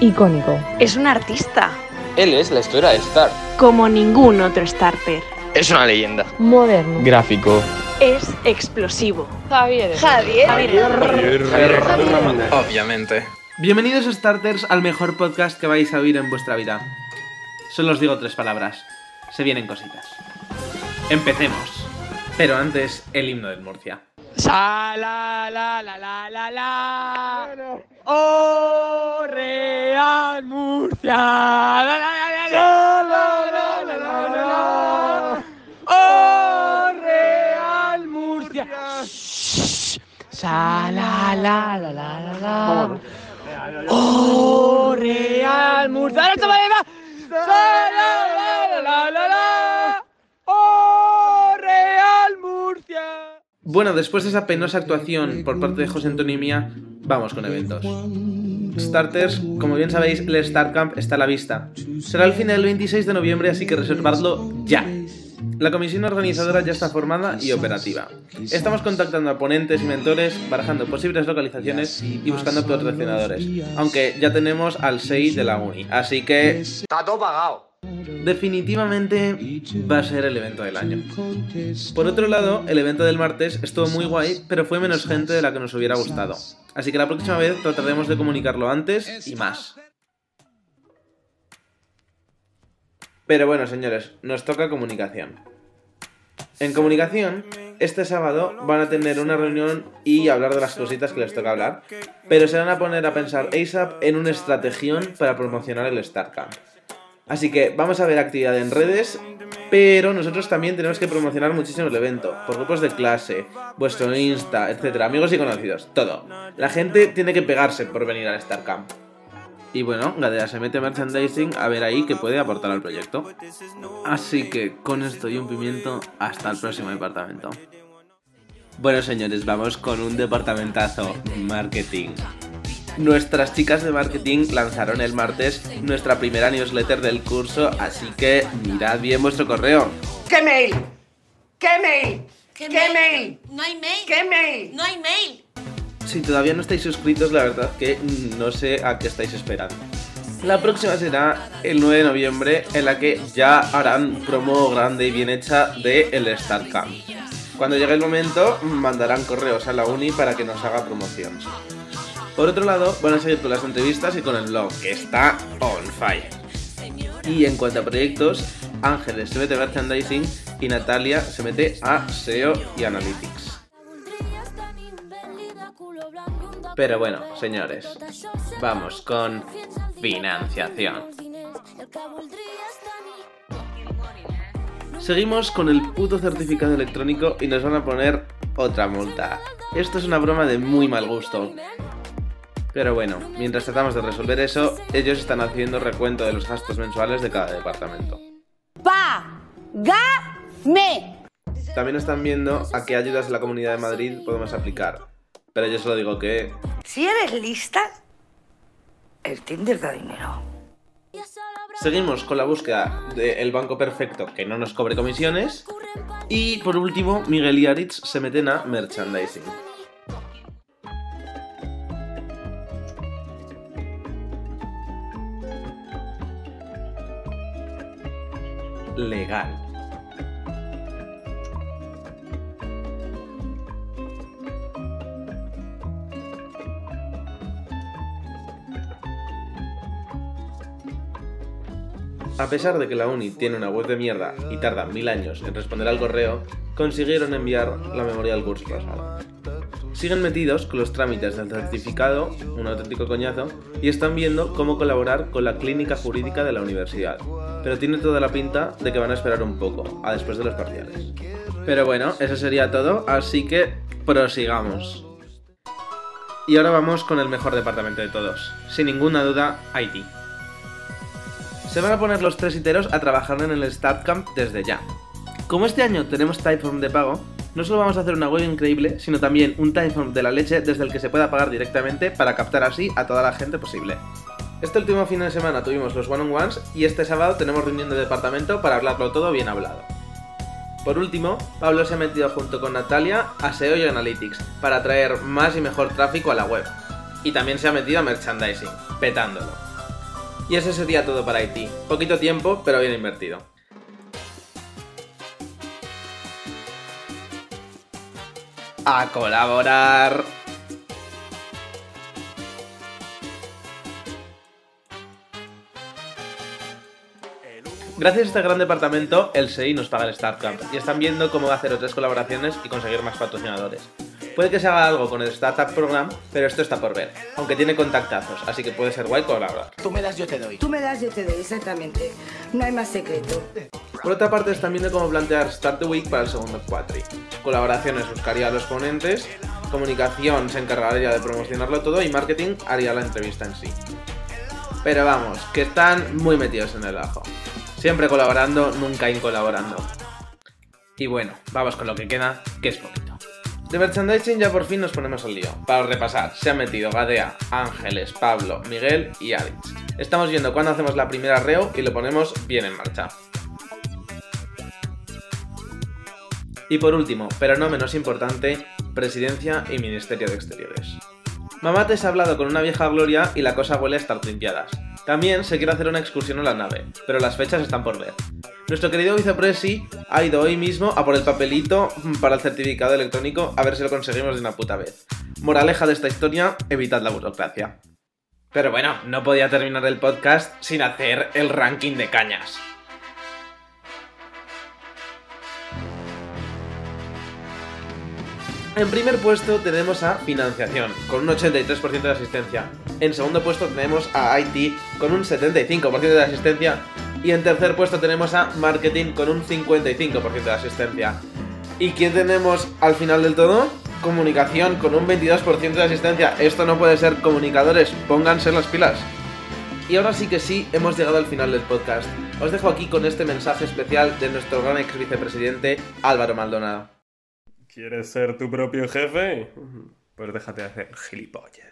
Icónico. Es un artista. Él es la historia de Star. Como ningún otro starter. Es una leyenda. Moderno. Gráfico. Es explosivo. Javier. Javier. Obviamente. Bienvenidos Starters al mejor podcast que vais a oír en vuestra vida. Solo os digo tres palabras. Se vienen cositas. Empecemos. Pero antes, el himno del Murcia. Sa la la la la la la. Oh. La, la, la. Oh Real Murcia. La. Oh Real Murcia. La. Oh Real Murcia. Bueno, después de esa penosa actuación por parte de José Antonio y mía, vamos con eventos. Starters, como bien sabéis, el Star Camp está a la vista. Será el fin del 26 de noviembre, así que reservadlo ya. La comisión organizadora ya está formada y operativa. Estamos contactando a ponentes y mentores, barajando posibles localizaciones y buscando patrocinadores. Aunque ya tenemos al SEI de la Uni, así que Está todo pagado. Definitivamente va a ser el evento del año. Por otro lado, el evento del martes estuvo muy guay, pero fue menos gente de la que nos hubiera gustado. Así que la próxima vez trataremos de comunicarlo antes y más. Pero bueno, señores, nos toca comunicación. En comunicación, este sábado van a tener una reunión y hablar de las cositas que les toca hablar, pero se van a poner a pensar ASAP en una estrategión para promocionar el StarCamp. Así que vamos a ver actividad en redes, pero nosotros también tenemos que promocionar muchísimo el evento, por grupos de clase, vuestro Insta, etcétera, amigos y conocidos, todo. La gente tiene que pegarse por venir al StarCamp. Y bueno, Gadea se mete merchandising a ver ahí qué puede aportar al proyecto. Así que con esto y un pimiento, hasta el próximo departamento. Bueno señores, vamos con un departamentazo, marketing. Nuestras chicas de marketing lanzaron el martes nuestra primera newsletter del curso, así que mirad bien vuestro correo. ¿Qué mail? ¿Qué mail? ¿Qué, ¿Qué mail? No hay mail. ¿Qué mail? No hay mail. Si todavía no estáis suscritos, la verdad que no sé a qué estáis esperando. La próxima será el 9 de noviembre, en la que ya harán promo grande y bien hecha de el Star Camp. Cuando llegue el momento, mandarán correos a la uni para que nos haga promoción. Por otro lado, van a seguir con las entrevistas y con el blog, que está on fire. Y en cuanto a proyectos, Ángeles se mete a merchandising y Natalia se mete a SEO y Analytics. Pero bueno, señores, vamos con financiación. Seguimos con el puto certificado electrónico y nos van a poner otra multa. Esto es una broma de muy mal gusto. Pero bueno, mientras tratamos de resolver eso, ellos están haciendo recuento de los gastos mensuales de cada departamento. Págame. También están viendo a qué ayudas de la Comunidad de Madrid podemos aplicar. Pero yo solo digo que Si eres lista, el Tinder da dinero. Seguimos con la búsqueda del banco perfecto que no nos cobre comisiones. Y por último, Miguel y Aritz se meten a merchandising. Legal. A pesar de que la uni tiene una web de mierda y tarda mil años en responder al correo, consiguieron enviar la memoria del curso pasado. Siguen metidos con los trámites del certificado, un auténtico coñazo, y están viendo cómo colaborar con la clínica jurídica de la universidad. Pero tiene toda la pinta de que van a esperar un poco, a después de los parciales. Pero bueno, eso sería todo, así que prosigamos. Y ahora vamos con el mejor departamento de todos, sin ninguna duda, IT. Se van a poner los tres iteros a trabajar en el StartCamp desde ya. Como este año tenemos Typeform de pago, no solo vamos a hacer una web increíble, sino también un Typeform de la leche desde el que se pueda pagar directamente para captar así a toda la gente posible. Este último fin de semana tuvimos los one-on-ones y este sábado tenemos reunión de departamento para hablarlo todo bien hablado. Por último, Pablo se ha metido junto con Natalia a SEO y Analytics para atraer más y mejor tráfico a la web. Y también se ha metido a merchandising, petándolo. Y ese sería todo para Haití. Poquito tiempo, pero bien invertido. A colaborar. Gracias a este gran departamento, el SEI nos paga el Startup y están viendo cómo hacer otras colaboraciones y conseguir más patrocinadores. Puede que se haga algo con el Startup Program, pero esto está por ver, aunque tiene contactazos, así que puede ser guay colaborar. Tú me das, yo te doy. Tú me das, yo te doy, exactamente. No hay más secreto. Por otra parte, están viendo cómo plantear Start the Week para el segundo quatri. Colaboraciones buscaría a los ponentes, comunicación se encargaría de promocionarlo todo y marketing haría la entrevista en sí. Pero vamos, que están muy metidos en el ajo. Siempre colaborando, nunca incolaborando. Y bueno, vamos con lo que queda, que es poquito. De merchandising ya por fin nos ponemos al lío. Para repasar, se han metido Gadea, Ángeles, Pablo, Miguel y Alex. Estamos viendo cuándo hacemos la primera reo y lo ponemos bien en marcha. Y por último, pero no menos importante, Presidencia y Ministerio de Exteriores. Mamates ha hablado con una vieja gloria y la cosa huele a estar limpiadas. También se quiere hacer una excursión a la nave, pero las fechas están por ver. Nuestro querido vicepresi ha ido hoy mismo a por el papelito para el certificado electrónico a ver si lo conseguimos de una puta vez. Moraleja de esta historia, evitad la burocracia. Pero bueno, no podía terminar el podcast sin hacer el ranking de cañas. En primer puesto tenemos a financiación, con un 83% de asistencia. En segundo puesto tenemos a IT, con un 75% de asistencia. Y en tercer puesto tenemos a marketing, con un 55% de asistencia. ¿Y quién tenemos al final del todo? Comunicación, con un 22% de asistencia. Esto no puede ser comunicadores, pónganse las pilas. Y ahora sí que sí, hemos llegado al final del podcast. Os dejo aquí con este mensaje especial de nuestro gran ex vicepresidente Álvaro Maldonado. ¿Quieres ser tu propio jefe? Pues déjate de hacer gilipollas.